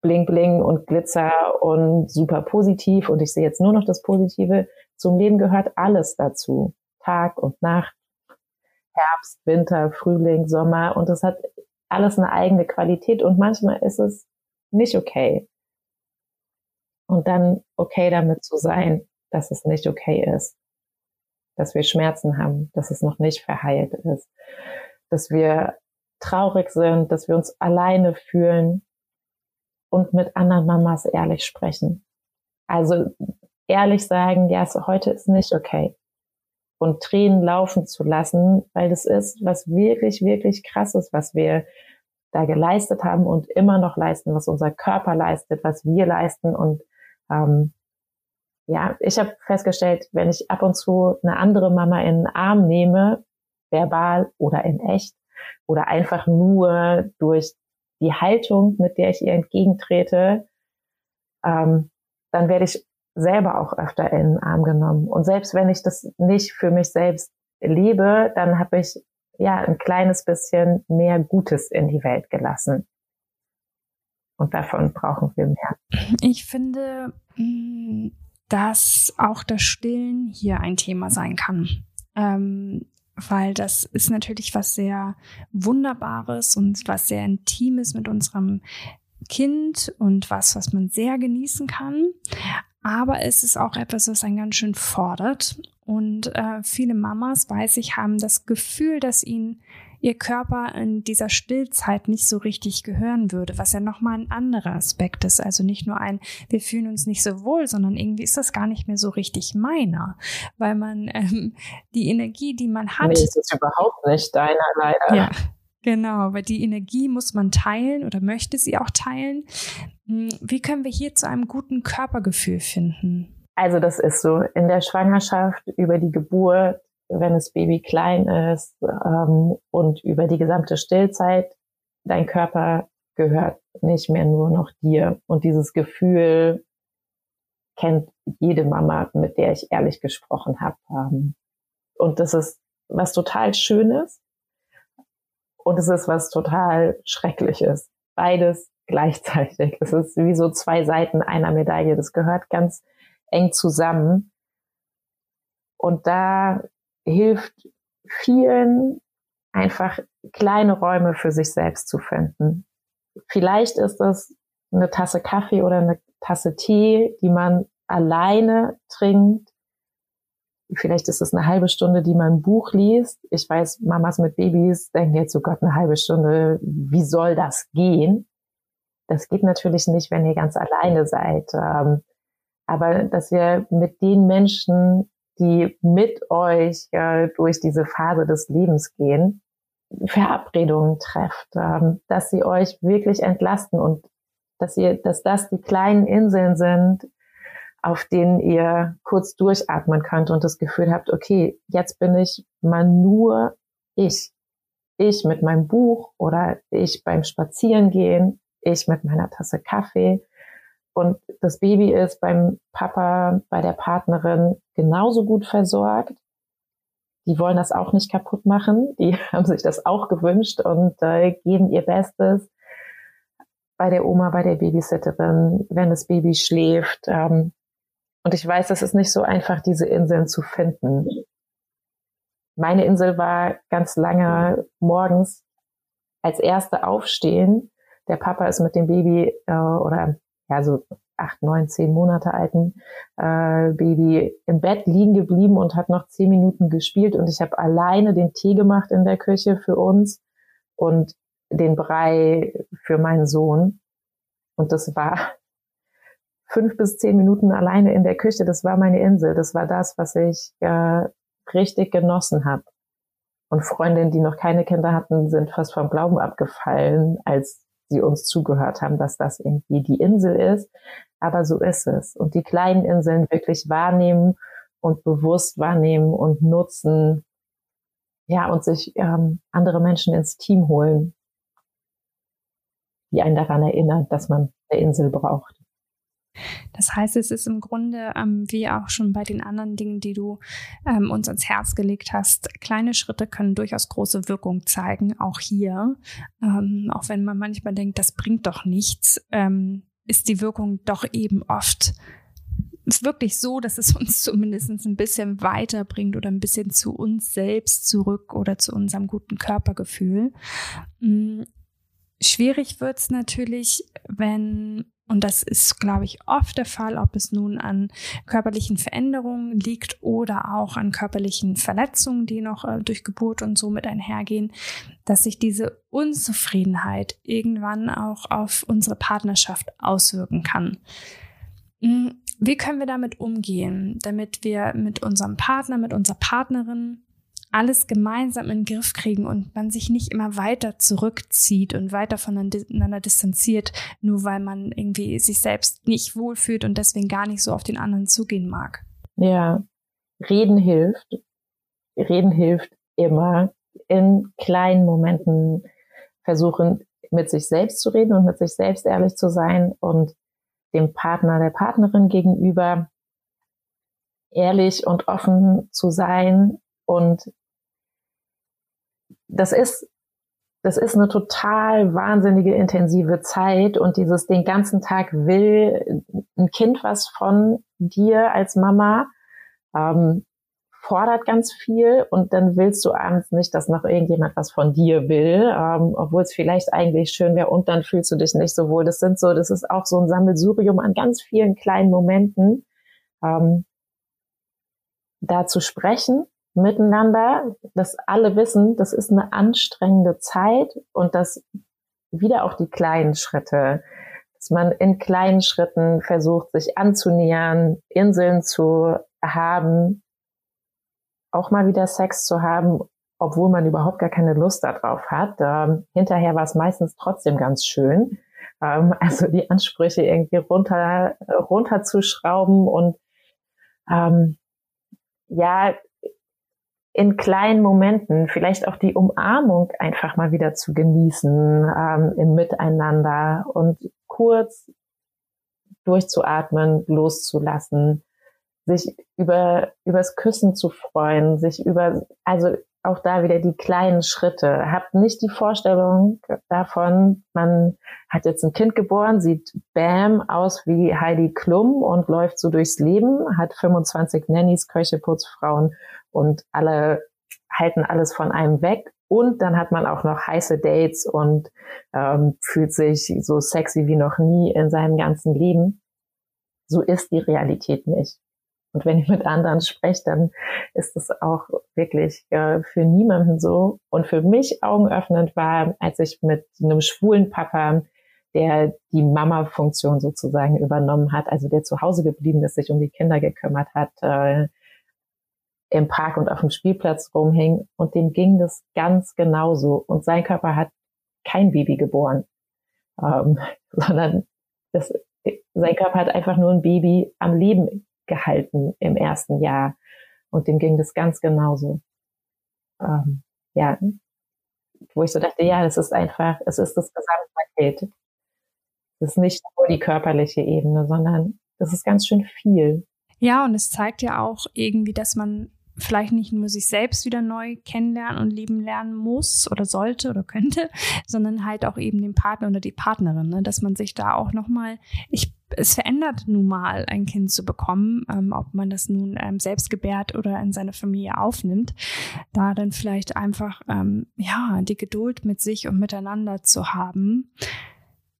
bling bling und Glitzer und super positiv und ich sehe jetzt nur noch das Positive. Zum Leben gehört alles dazu. Tag und Nacht, Herbst, Winter, Frühling, Sommer und es hat alles eine eigene Qualität und manchmal ist es nicht okay und dann okay damit zu sein, dass es nicht okay ist, dass wir Schmerzen haben, dass es noch nicht verheilt ist, dass wir traurig sind, dass wir uns alleine fühlen und mit anderen Mamas ehrlich sprechen. Also ehrlich sagen, ja, so heute ist nicht okay. Und Tränen laufen zu lassen, weil das ist was wirklich, wirklich krasses, was wir da geleistet haben und immer noch leisten, was unser Körper leistet, was wir leisten und ähm, ja, ich habe festgestellt, wenn ich ab und zu eine andere Mama in den Arm nehme, verbal oder in echt, oder einfach nur durch die Haltung, mit der ich ihr entgegentrete, ähm, dann werde ich selber auch öfter in den Arm genommen. Und selbst wenn ich das nicht für mich selbst lebe, dann habe ich ja ein kleines bisschen mehr Gutes in die Welt gelassen. Und davon brauchen wir mehr. Ich finde, mm, dass auch das Stillen hier ein Thema sein kann. Ähm, weil das ist natürlich was sehr Wunderbares und was sehr Intimes mit unserem Kind und was, was man sehr genießen kann. Aber es ist auch etwas, was einen ganz schön fordert. Und äh, viele Mamas, weiß ich, haben das Gefühl, dass ihnen ihr Körper in dieser Stillzeit nicht so richtig gehören würde, was ja nochmal ein anderer Aspekt ist. Also nicht nur ein, wir fühlen uns nicht so wohl, sondern irgendwie ist das gar nicht mehr so richtig meiner, weil man (laughs) ähm, die Energie, die man hat. Nee, ist es überhaupt nicht deiner, leider. Ja. Genau, weil die Energie muss man teilen oder möchte sie auch teilen. Hm, wie können wir hier zu einem guten Körpergefühl finden? Also das ist so in der Schwangerschaft über die Geburt wenn das Baby klein ist ähm, und über die gesamte Stillzeit, dein Körper gehört nicht mehr nur noch dir. Und dieses Gefühl kennt jede Mama, mit der ich ehrlich gesprochen habe. Ähm, und das ist was total Schönes und es ist was total Schreckliches. Beides gleichzeitig. Es ist wie so zwei Seiten einer Medaille. Das gehört ganz eng zusammen. Und da hilft vielen einfach kleine Räume für sich selbst zu finden. Vielleicht ist es eine Tasse Kaffee oder eine Tasse Tee, die man alleine trinkt. vielleicht ist es eine halbe Stunde, die man ein Buch liest. Ich weiß, Mamas mit Babys denken jetzt, oh Gott, eine halbe Stunde, wie soll das gehen? Das geht natürlich nicht, wenn ihr ganz alleine seid. Ähm, aber dass ihr mit den Menschen, die mit euch äh, durch diese Phase des Lebens gehen, Verabredungen trefft, ähm, dass sie euch wirklich entlasten und dass ihr, dass das die kleinen Inseln sind, auf denen ihr kurz durchatmen könnt und das Gefühl habt, okay, jetzt bin ich mal nur ich. Ich mit meinem Buch oder ich beim Spazierengehen, ich mit meiner Tasse Kaffee. Und das Baby ist beim Papa, bei der Partnerin genauso gut versorgt. Die wollen das auch nicht kaputt machen. Die (laughs) haben sich das auch gewünscht und äh, geben ihr Bestes bei der Oma, bei der Babysitterin, wenn das Baby schläft. Ähm, und ich weiß, es ist nicht so einfach, diese Inseln zu finden. Meine Insel war ganz lange morgens als erste aufstehen. Der Papa ist mit dem Baby äh, oder ja so acht, neun, zehn Monate alten äh, Baby im Bett liegen geblieben und hat noch zehn Minuten gespielt und ich habe alleine den Tee gemacht in der Küche für uns und den Brei für meinen Sohn. Und das war (laughs) fünf bis zehn Minuten alleine in der Küche. Das war meine Insel. Das war das, was ich äh, richtig genossen habe. Und Freundinnen, die noch keine Kinder hatten, sind fast vom Glauben abgefallen, als sie uns zugehört haben, dass das irgendwie die Insel ist. Aber so ist es. Und die kleinen Inseln wirklich wahrnehmen und bewusst wahrnehmen und nutzen. Ja, und sich ähm, andere Menschen ins Team holen, die einen daran erinnern, dass man eine Insel braucht. Das heißt, es ist im Grunde, ähm, wie auch schon bei den anderen Dingen, die du ähm, uns ans Herz gelegt hast, kleine Schritte können durchaus große Wirkung zeigen, auch hier. Ähm, auch wenn man manchmal denkt, das bringt doch nichts, ähm, ist die Wirkung doch eben oft wirklich so, dass es uns (laughs) zumindest ein bisschen weiterbringt oder ein bisschen zu uns selbst zurück oder zu unserem guten Körpergefühl. Mm, schwierig wird's natürlich, wenn und das ist, glaube ich, oft der Fall, ob es nun an körperlichen Veränderungen liegt oder auch an körperlichen Verletzungen, die noch äh, durch Geburt und so mit einhergehen, dass sich diese Unzufriedenheit irgendwann auch auf unsere Partnerschaft auswirken kann. Hm, wie können wir damit umgehen, damit wir mit unserem Partner, mit unserer Partnerin alles gemeinsam in den Griff kriegen und man sich nicht immer weiter zurückzieht und weiter voneinander distanziert, nur weil man irgendwie sich selbst nicht wohlfühlt und deswegen gar nicht so auf den anderen zugehen mag. Ja, reden hilft. Reden hilft immer. In kleinen Momenten versuchen, mit sich selbst zu reden und mit sich selbst ehrlich zu sein und dem Partner, der Partnerin gegenüber ehrlich und offen zu sein und das ist, das ist eine total wahnsinnige, intensive Zeit. Und dieses den ganzen Tag will ein Kind was von dir als Mama, ähm, fordert ganz viel. Und dann willst du abends nicht, dass noch irgendjemand was von dir will, ähm, obwohl es vielleicht eigentlich schön wäre. Und dann fühlst du dich nicht so wohl. Das sind so, das ist auch so ein Sammelsurium an ganz vielen kleinen Momenten, ähm, da zu sprechen miteinander, dass alle wissen, das ist eine anstrengende Zeit und dass wieder auch die kleinen Schritte, dass man in kleinen Schritten versucht, sich anzunähern, Inseln zu haben, auch mal wieder Sex zu haben, obwohl man überhaupt gar keine Lust darauf hat. Ähm, hinterher war es meistens trotzdem ganz schön. Ähm, (laughs) also die Ansprüche irgendwie runter, runterzuschrauben und ähm, ja, in kleinen Momenten vielleicht auch die Umarmung einfach mal wieder zu genießen ähm, im Miteinander und kurz durchzuatmen, loszulassen, sich über übers Küssen zu freuen, sich über also auch da wieder die kleinen Schritte. Habt nicht die Vorstellung davon, man hat jetzt ein Kind geboren, sieht bam aus wie Heidi Klum und läuft so durchs Leben, hat 25 Nannies, Köche, Putzfrauen und alle halten alles von einem weg. Und dann hat man auch noch heiße Dates und ähm, fühlt sich so sexy wie noch nie in seinem ganzen Leben. So ist die Realität nicht. Und wenn ich mit anderen spreche, dann ist es auch wirklich äh, für niemanden so. Und für mich augenöffnend war, als ich mit einem schwulen Papa, der die Mama-Funktion sozusagen übernommen hat, also der zu Hause geblieben ist, sich um die Kinder gekümmert hat, äh, im Park und auf dem Spielplatz rumhing. Und dem ging das ganz genauso. Und sein Körper hat kein Baby geboren, ähm, (laughs) sondern das, sein Körper hat einfach nur ein Baby am Leben gehalten im ersten Jahr. Und dem ging das ganz genauso. Ähm, ja, wo ich so dachte, ja, das ist einfach, es ist das Gesamtpaket. Es ist nicht nur die körperliche Ebene, sondern das ist ganz schön viel. Ja, und es zeigt ja auch irgendwie, dass man vielleicht nicht nur sich selbst wieder neu kennenlernen und lieben lernen muss oder sollte oder könnte, (laughs) sondern halt auch eben den Partner oder die Partnerin, ne? dass man sich da auch nochmal, ich es verändert nun mal, ein Kind zu bekommen, ähm, ob man das nun ähm, selbst gebärt oder in seine Familie aufnimmt, da dann vielleicht einfach ähm, ja die Geduld mit sich und miteinander zu haben,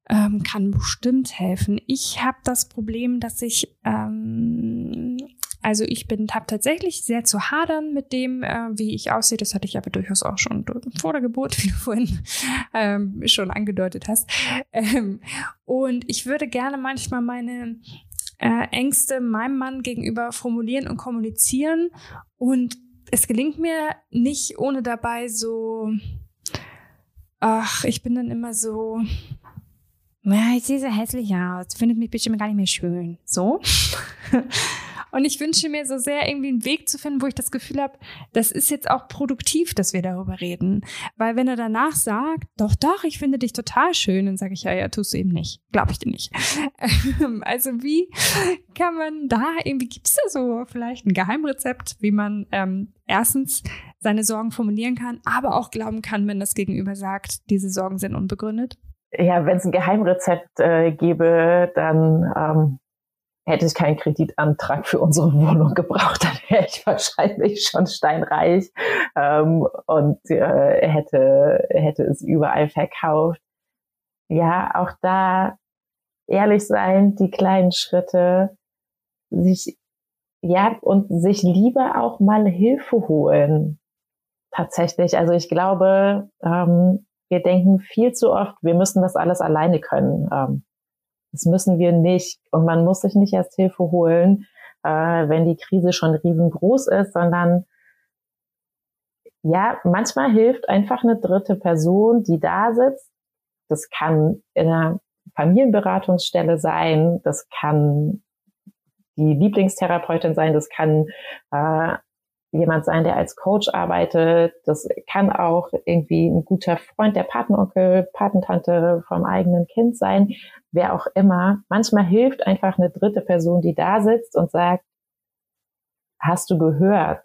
ähm, kann bestimmt helfen. Ich habe das Problem, dass ich ähm, also ich bin habe tatsächlich sehr zu hadern mit dem, äh, wie ich aussehe. Das hatte ich aber durchaus auch schon vor der Geburt, (laughs) wie du vorhin ähm, schon angedeutet hast. Ähm, und ich würde gerne manchmal meine äh, Ängste meinem Mann gegenüber formulieren und kommunizieren. Und es gelingt mir nicht, ohne dabei so, ach, ich bin dann immer so, ja, ich sehe so hässlich aus, findet mich bestimmt gar nicht mehr schön. So. (laughs) Und ich wünsche mir so sehr irgendwie einen Weg zu finden, wo ich das Gefühl habe, das ist jetzt auch produktiv, dass wir darüber reden. Weil wenn er danach sagt, doch, doch, ich finde dich total schön, dann sage ich, ja, ja, tust du eben nicht. Glaube ich dir nicht. (laughs) also wie kann man da, irgendwie gibt es da so vielleicht ein Geheimrezept, wie man ähm, erstens seine Sorgen formulieren kann, aber auch glauben kann, wenn das Gegenüber sagt, diese Sorgen sind unbegründet? Ja, wenn es ein Geheimrezept äh, gäbe, dann ähm, hätte ich keinen Kreditantrag für unsere Wohnung gebraucht, (laughs) dann wäre ich wahrscheinlich schon steinreich ähm, und äh, hätte, hätte es überall verkauft. Ja, auch da ehrlich sein, die kleinen Schritte, sich, ja, und sich lieber auch mal Hilfe holen. Tatsächlich. Also ich glaube, ähm, wir denken viel zu oft, wir müssen das alles alleine können. Ähm, das müssen wir nicht. Und man muss sich nicht erst Hilfe holen, äh, wenn die Krise schon riesengroß ist, sondern ja, manchmal hilft einfach eine dritte Person, die da sitzt. Das kann in einer Familienberatungsstelle sein, das kann die Lieblingstherapeutin sein, das kann äh, jemand sein, der als Coach arbeitet. Das kann auch irgendwie ein guter Freund, der Patenonkel, Patentante vom eigenen Kind sein, wer auch immer. Manchmal hilft einfach eine dritte Person, die da sitzt und sagt, hast du gehört,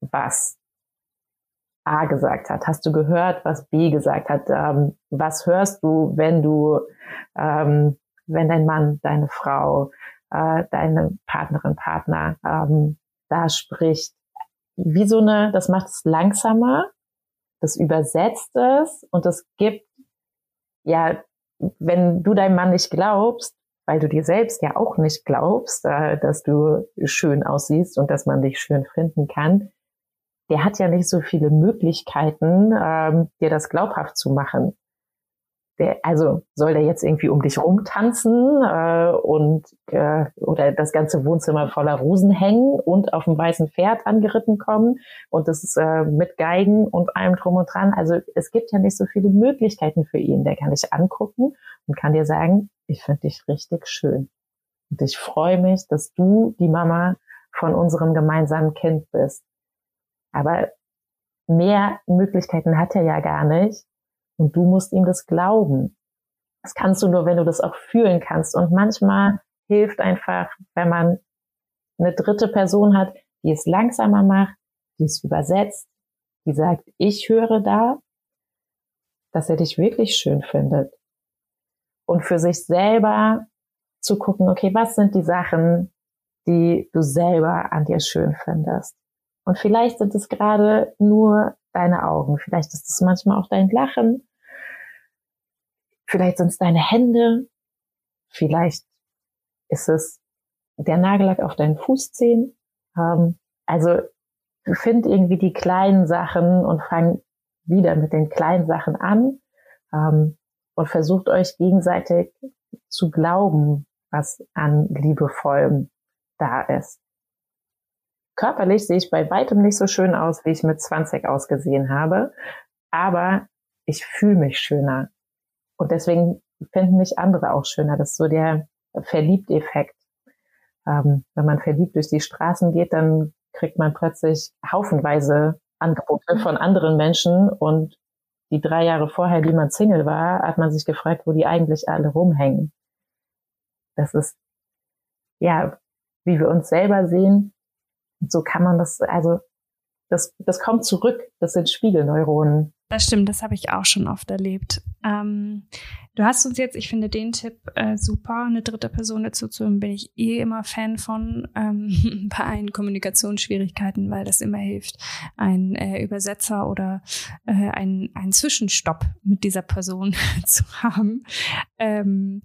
was A gesagt hat? Hast du gehört, was B gesagt hat? Ähm, was hörst du, wenn du, ähm, wenn dein Mann, deine Frau, äh, deine Partnerin, Partner ähm, da spricht? Wie so eine, das macht es langsamer, das übersetzt es und das gibt, ja, wenn du deinem Mann nicht glaubst, weil du dir selbst ja auch nicht glaubst, äh, dass du schön aussiehst und dass man dich schön finden kann, der hat ja nicht so viele Möglichkeiten, ähm, dir das glaubhaft zu machen der, also soll der jetzt irgendwie um dich rumtanzen äh, und äh, oder das ganze Wohnzimmer voller Rosen hängen und auf dem weißen Pferd angeritten kommen und das ist äh, mit Geigen und allem drum und dran. Also es gibt ja nicht so viele Möglichkeiten für ihn. Der kann dich angucken und kann dir sagen, ich finde dich richtig schön. Und ich freue mich, dass du die Mama von unserem gemeinsamen Kind bist. Aber mehr Möglichkeiten hat er ja gar nicht. Und du musst ihm das glauben. Das kannst du nur, wenn du das auch fühlen kannst. Und manchmal hilft einfach, wenn man eine dritte Person hat, die es langsamer macht, die es übersetzt, die sagt, ich höre da, dass er dich wirklich schön findet. Und für sich selber zu gucken, okay, was sind die Sachen, die du selber an dir schön findest? Und vielleicht sind es gerade nur deine Augen, vielleicht ist es manchmal auch dein Lachen, Vielleicht sind es deine Hände. Vielleicht ist es der Nagellack auf deinen Fußzehen. Ähm, also find irgendwie die kleinen Sachen und fang wieder mit den kleinen Sachen an ähm, und versucht euch gegenseitig zu glauben, was an liebevollem da ist. Körperlich sehe ich bei weitem nicht so schön aus, wie ich mit 20 ausgesehen habe, aber ich fühle mich schöner. Und deswegen finden mich andere auch schöner. Das ist so der Verliebt-Effekt. Ähm, wenn man verliebt durch die Straßen geht, dann kriegt man plötzlich haufenweise Angebote von anderen Menschen und die drei Jahre vorher, die man Single war, hat man sich gefragt, wo die eigentlich alle rumhängen. Das ist, ja, wie wir uns selber sehen. so kann man das, also, das, das kommt zurück. Das sind Spiegelneuronen. Das stimmt, das habe ich auch schon oft erlebt. Ähm, du hast uns jetzt, ich finde den Tipp äh, super, eine dritte Person dazu zu hören, bin ich eh immer Fan von ähm, (laughs) bei einen Kommunikationsschwierigkeiten, weil das immer hilft, ein äh, Übersetzer oder äh, ein, ein Zwischenstopp mit dieser Person (laughs) zu haben. Ähm,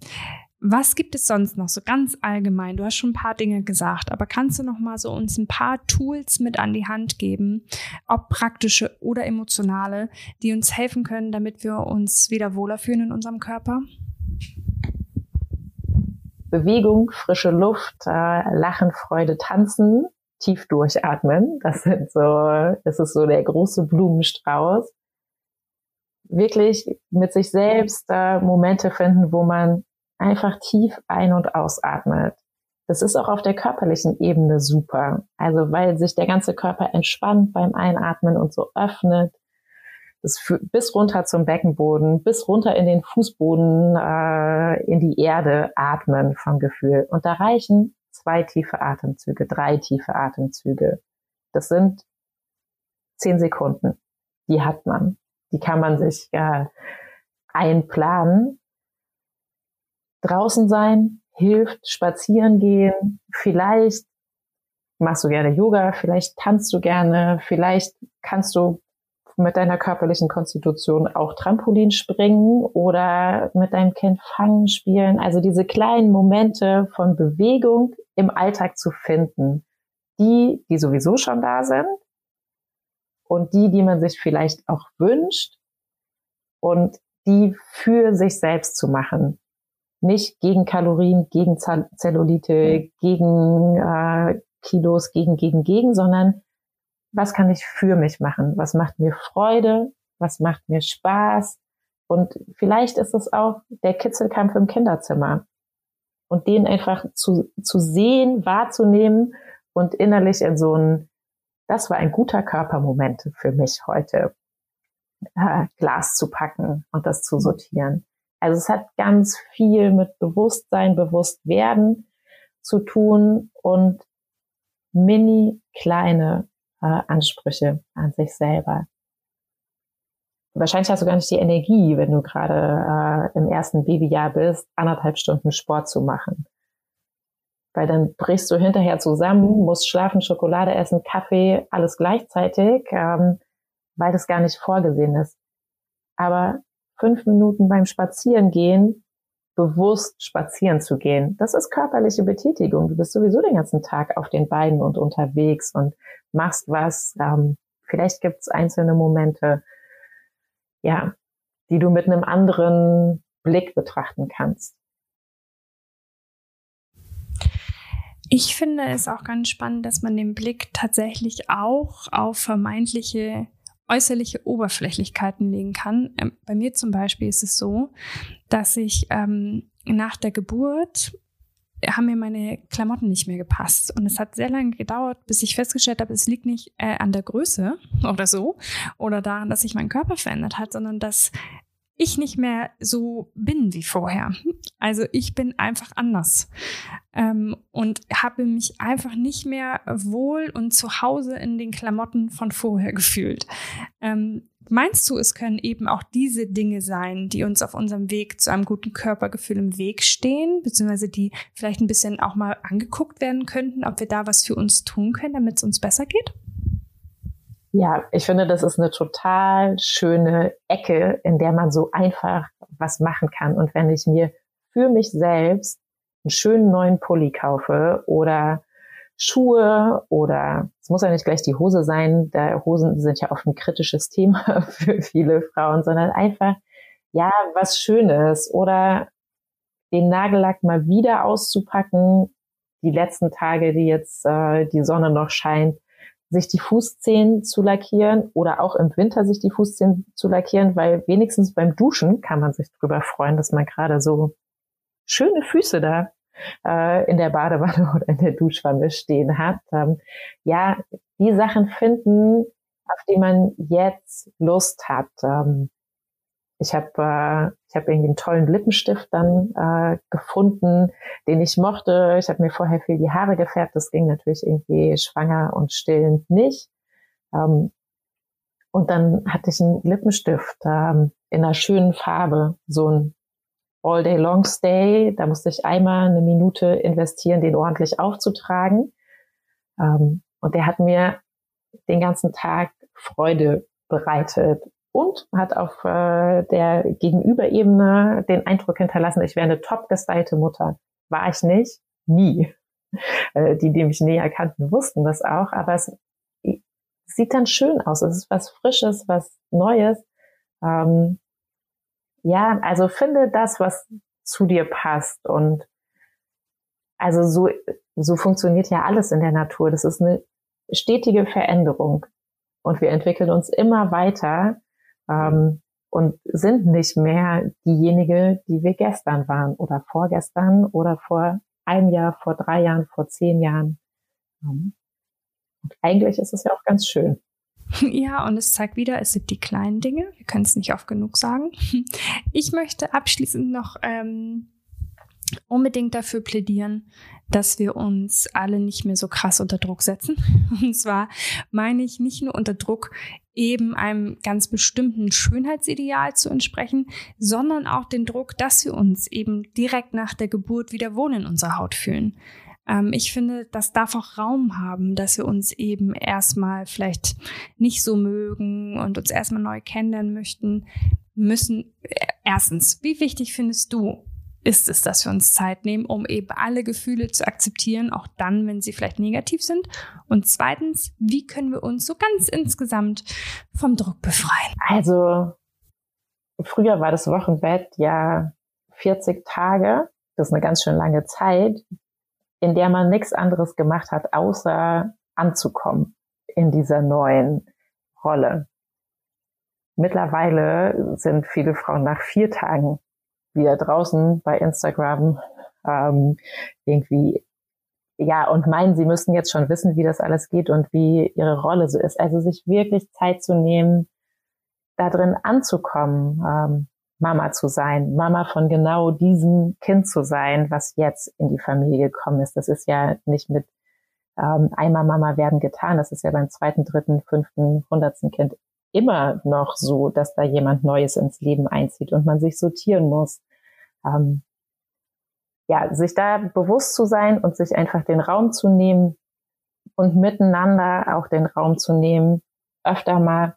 was gibt es sonst noch so ganz allgemein? Du hast schon ein paar Dinge gesagt, aber kannst du noch mal so uns ein paar Tools mit an die Hand geben, ob praktische oder emotionale, die uns helfen können, damit wir uns wieder wohler fühlen in unserem Körper? Bewegung, frische Luft, äh, Lachen, Freude, Tanzen, tief durchatmen. Das sind so, das ist so der große Blumenstrauß. Wirklich mit sich selbst äh, Momente finden, wo man einfach tief ein- und ausatmet. Das ist auch auf der körperlichen Ebene super. Also weil sich der ganze Körper entspannt beim Einatmen und so öffnet. Das bis runter zum Beckenboden, bis runter in den Fußboden, äh, in die Erde atmen vom Gefühl. Und da reichen zwei tiefe Atemzüge, drei tiefe Atemzüge. Das sind zehn Sekunden. Die hat man. Die kann man sich äh, einplanen draußen sein hilft, spazieren gehen, vielleicht machst du gerne Yoga, vielleicht tanzt du gerne, vielleicht kannst du mit deiner körperlichen Konstitution auch Trampolin springen oder mit deinem Kind fangen spielen. Also diese kleinen Momente von Bewegung im Alltag zu finden, die, die sowieso schon da sind und die, die man sich vielleicht auch wünscht und die für sich selbst zu machen nicht gegen Kalorien, gegen Zellulite, gegen äh, Kilos, gegen, gegen, gegen, sondern was kann ich für mich machen? Was macht mir Freude? Was macht mir Spaß? Und vielleicht ist es auch der Kitzelkampf im Kinderzimmer. Und den einfach zu, zu sehen, wahrzunehmen und innerlich in so ein, das war ein guter Körpermoment für mich heute, äh, Glas zu packen und das zu sortieren. Also es hat ganz viel mit Bewusstsein, Bewusstwerden zu tun und mini kleine äh, Ansprüche an sich selber. Wahrscheinlich hast du gar nicht die Energie, wenn du gerade äh, im ersten Babyjahr bist, anderthalb Stunden Sport zu machen. Weil dann brichst du hinterher zusammen, musst schlafen, Schokolade essen, Kaffee, alles gleichzeitig, ähm, weil das gar nicht vorgesehen ist. Aber fünf Minuten beim Spazierengehen bewusst spazieren zu gehen. Das ist körperliche Betätigung. Du bist sowieso den ganzen Tag auf den Beinen und unterwegs und machst was. Ähm, vielleicht gibt es einzelne Momente, ja, die du mit einem anderen Blick betrachten kannst. Ich finde es auch ganz spannend, dass man den Blick tatsächlich auch auf vermeintliche äußerliche Oberflächlichkeiten legen kann. Ähm, bei mir zum Beispiel ist es so, dass ich ähm, nach der Geburt haben mir meine Klamotten nicht mehr gepasst. Und es hat sehr lange gedauert, bis ich festgestellt habe, es liegt nicht äh, an der Größe oder so oder daran, dass sich mein Körper verändert hat, sondern dass ich nicht mehr so bin wie vorher. Also ich bin einfach anders ähm, und habe mich einfach nicht mehr wohl und zu Hause in den Klamotten von vorher gefühlt. Ähm, meinst du, es können eben auch diese Dinge sein, die uns auf unserem Weg zu einem guten Körpergefühl im Weg stehen, beziehungsweise die vielleicht ein bisschen auch mal angeguckt werden könnten, ob wir da was für uns tun können, damit es uns besser geht? Ja, ich finde, das ist eine total schöne Ecke, in der man so einfach was machen kann. Und wenn ich mir für mich selbst einen schönen neuen Pulli kaufe oder Schuhe oder es muss ja nicht gleich die Hose sein, da Hosen sind ja oft ein kritisches (laughs) Thema für viele Frauen, sondern einfach ja was Schönes oder den Nagellack mal wieder auszupacken, die letzten Tage, die jetzt äh, die Sonne noch scheint, sich die Fußzehen zu lackieren oder auch im Winter sich die Fußzehen zu lackieren, weil wenigstens beim Duschen kann man sich drüber freuen, dass man gerade so schöne Füße da äh, in der Badewanne (laughs) oder in der Duschwanne stehen hat. Ähm, ja, die Sachen finden, auf die man jetzt Lust hat. Ähm, ich habe äh, ich habe irgendwie einen tollen Lippenstift dann äh, gefunden, den ich mochte. Ich habe mir vorher viel die Haare gefärbt. Das ging natürlich irgendwie schwanger und stillend nicht. Ähm, und dann hatte ich einen Lippenstift ähm, in einer schönen Farbe, so ein All Day Long Stay. Da musste ich einmal eine Minute investieren, den ordentlich aufzutragen. Ähm, und der hat mir den ganzen Tag Freude bereitet und hat auf äh, der Gegenüberebene den Eindruck hinterlassen, ich wäre eine top gestylte Mutter. War ich nicht, nie. (laughs) Äh, die, die mich näher kannten, wussten das auch, aber es sieht dann schön aus. Es ist was Frisches, was Neues. Ähm, ja, also finde das, was zu dir passt und also so, so funktioniert ja alles in der Natur. Das ist eine stetige Veränderung und wir entwickeln uns immer weiter ähm, und sind nicht mehr diejenige, die wir gestern waren oder vorgestern oder vor einem Jahr, vor drei Jahren, vor zehn Jahren. Ähm, und eigentlich ist es ja auch ganz schön. (laughs) Ja, und es zeigt wieder, es sind die kleinen Dinge. Wir können es nicht oft genug sagen. (laughs) Ich möchte abschließend noch ähm, unbedingt dafür plädieren, dass wir uns alle nicht mehr so krass unter Druck setzen. (laughs) Und zwar meine ich nicht nur unter Druck, eben einem ganz bestimmten Schönheitsideal zu entsprechen, sondern auch den Druck, dass wir uns eben direkt nach der Geburt wieder wohl in unserer Haut fühlen. Ähm, ich finde, das darf auch Raum haben, dass wir uns eben erstmal vielleicht nicht so mögen und uns erstmal neu kennenlernen möchten, müssen. Äh, erstens, wie wichtig findest du ist es, dass wir uns Zeit nehmen, um eben alle Gefühle zu akzeptieren, auch dann, wenn sie vielleicht negativ sind? Und zweitens, wie können wir uns so ganz insgesamt vom Druck befreien? Also, früher war das Wochenbett ja 40 Tage. Das ist eine ganz schön lange Zeit, in der man nichts anderes gemacht hat, außer anzukommen in dieser neuen Rolle. Mittlerweile sind viele Frauen nach vier Tagen wieder draußen bei Instagram ähm, irgendwie ja und meinen, sie müssten jetzt schon wissen, wie das alles geht und wie ihre Rolle so ist. Also sich wirklich Zeit zu nehmen, da drin anzukommen, ähm, Mama zu sein, Mama von genau diesem Kind zu sein, was jetzt in die Familie gekommen ist. Das ist ja nicht mit ähm, einmal Mama werden getan. Das ist ja beim zweiten, dritten, fünften, hundertsten Kind immer noch so, dass da jemand Neues ins Leben einzieht und man sich sortieren muss. Ähm, ja, sich da bewusst zu sein und sich einfach den Raum zu nehmen und miteinander auch den Raum zu nehmen, öfter mal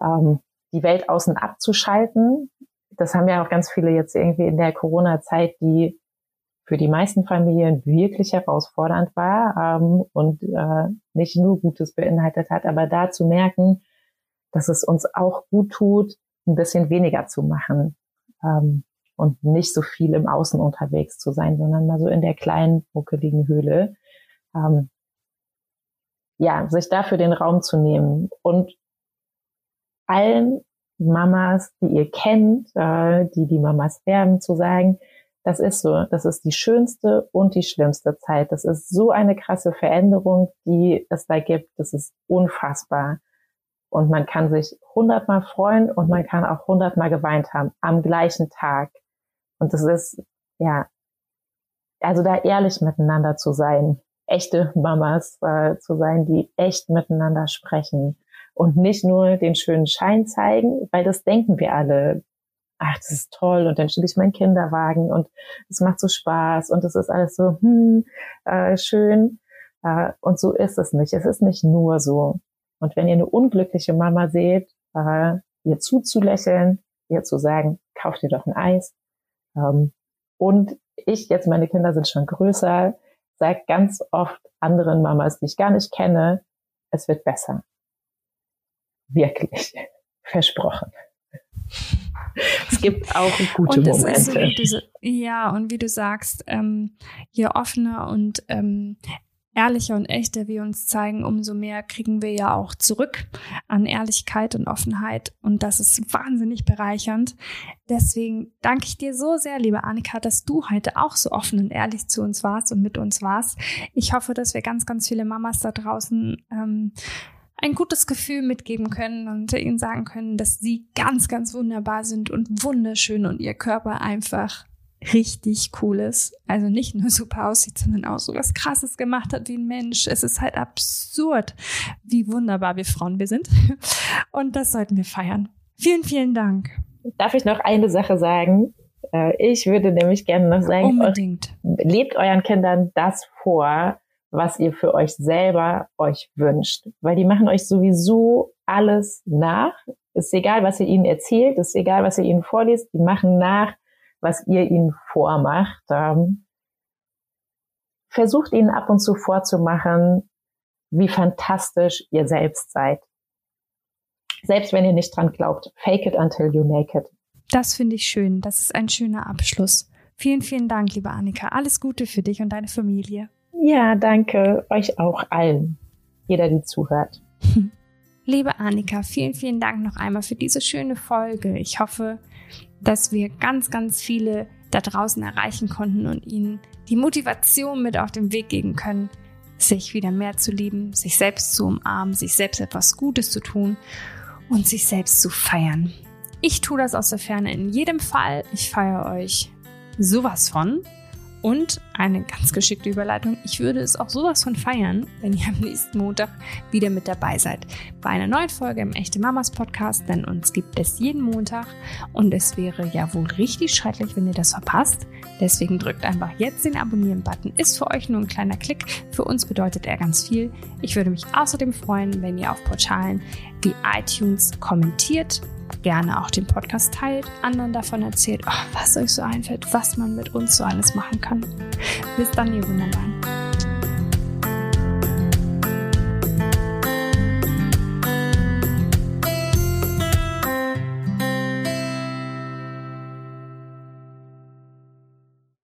ähm, die Welt außen abzuschalten. Das haben ja auch ganz viele jetzt irgendwie in der Corona-Zeit, die für die meisten Familien wirklich herausfordernd war ähm, und äh, nicht nur Gutes beinhaltet hat, aber da zu merken, dass es uns auch gut tut, ein bisschen weniger zu machen ähm, und nicht so viel im Außen unterwegs zu sein, sondern mal so in der kleinen, muckeligen Höhle. Ähm, ja, sich dafür den Raum zu nehmen und allen Mamas, die ihr kennt, äh, die die Mamas werden, zu sagen, das ist so, das ist die schönste und die schlimmste Zeit. Das ist so eine krasse Veränderung, die es da gibt. Das ist unfassbar. Und man kann sich hundertmal freuen und man kann auch hundertmal geweint haben am gleichen Tag. Und das ist, ja, also da ehrlich miteinander zu sein, echte Mamas äh, zu sein, die echt miteinander sprechen und nicht nur den schönen Schein zeigen, weil das denken wir alle. Ach, das ist toll und dann schiebe ich meinen Kinderwagen und es macht so Spaß und es ist alles so hm, äh, schön. Äh, und so ist es nicht. Es ist nicht nur so. Und wenn ihr eine unglückliche Mama seht, äh, ihr zuzulächeln, ihr zu sagen, kauf dir doch ein Eis. Ähm, und ich jetzt, meine Kinder sind schon größer, sage ganz oft anderen Mamas, die ich gar nicht kenne, es wird besser. Wirklich. (laughs) Versprochen. Es gibt auch gute Momente. So, diese, ja, und wie du sagst, ähm, je offener und ähm, ehrlicher und echter wir uns zeigen, umso mehr kriegen wir ja auch zurück an Ehrlichkeit und Offenheit. Und das ist wahnsinnig bereichernd. Deswegen danke ich dir so sehr, liebe Annika, dass du heute auch so offen und ehrlich zu uns warst und mit uns warst. Ich hoffe, dass wir ganz, ganz viele Mamas da draußen ähm, ein gutes Gefühl mitgeben können und ihnen sagen können, dass sie ganz, ganz wunderbar sind und wunderschön und ihr Körper einfach richtig cooles, also nicht nur super aussieht, sondern auch so was krasses gemacht hat wie ein Mensch. Es ist halt absurd, wie wunderbar wir Frauen wir sind. (laughs) Und das sollten wir feiern. Vielen, vielen Dank. Darf ich noch eine Sache sagen? Äh, ich würde nämlich gerne noch sagen, Unbedingt. lebt euren Kindern das vor, was ihr für euch selber euch wünscht. Weil die machen euch sowieso alles nach. Ist egal, was ihr ihnen erzählt, ist egal, was ihr ihnen vorliest, die machen nach, was ihr ihnen vormacht. Ähm, versucht ihnen ab und zu vorzumachen, wie fantastisch ihr selbst seid. Selbst wenn ihr nicht dran glaubt, fake it until you make it. Das finde ich schön. Das ist ein schöner Abschluss. Vielen, vielen Dank, liebe Annika. Alles Gute für dich und deine Familie. Ja, danke euch auch allen. Jeder, die zuhört. (laughs) Liebe Annika, vielen, vielen Dank noch einmal für diese schöne Folge. Ich hoffe, dass wir ganz, ganz viele da draußen erreichen konnten und ihnen die Motivation mit auf den Weg geben können, sich wieder mehr zu lieben, sich selbst zu umarmen, sich selbst etwas Gutes zu tun und sich selbst zu feiern. Ich tue das aus der Ferne in jedem Fall. Ich feiere euch sowas von. Und eine ganz geschickte Überleitung. Ich würde es auch sowas von feiern, wenn ihr am nächsten Montag wieder mit dabei seid. Bei einer neuen Folge im Echte Mamas Podcast, denn uns gibt es jeden Montag und es wäre ja wohl richtig schrecklich, wenn ihr das verpasst. Deswegen drückt einfach jetzt den Abonnieren-Button. Ist für euch nur ein kleiner Klick. Für uns bedeutet er ganz viel. Ich würde mich außerdem freuen, wenn ihr auf Portalen wie iTunes kommentiert gerne auch den Podcast teilt, anderen davon erzählt, oh, was euch so einfällt, was man mit uns so alles machen kann. Bis dann, ihr Wunderbaren.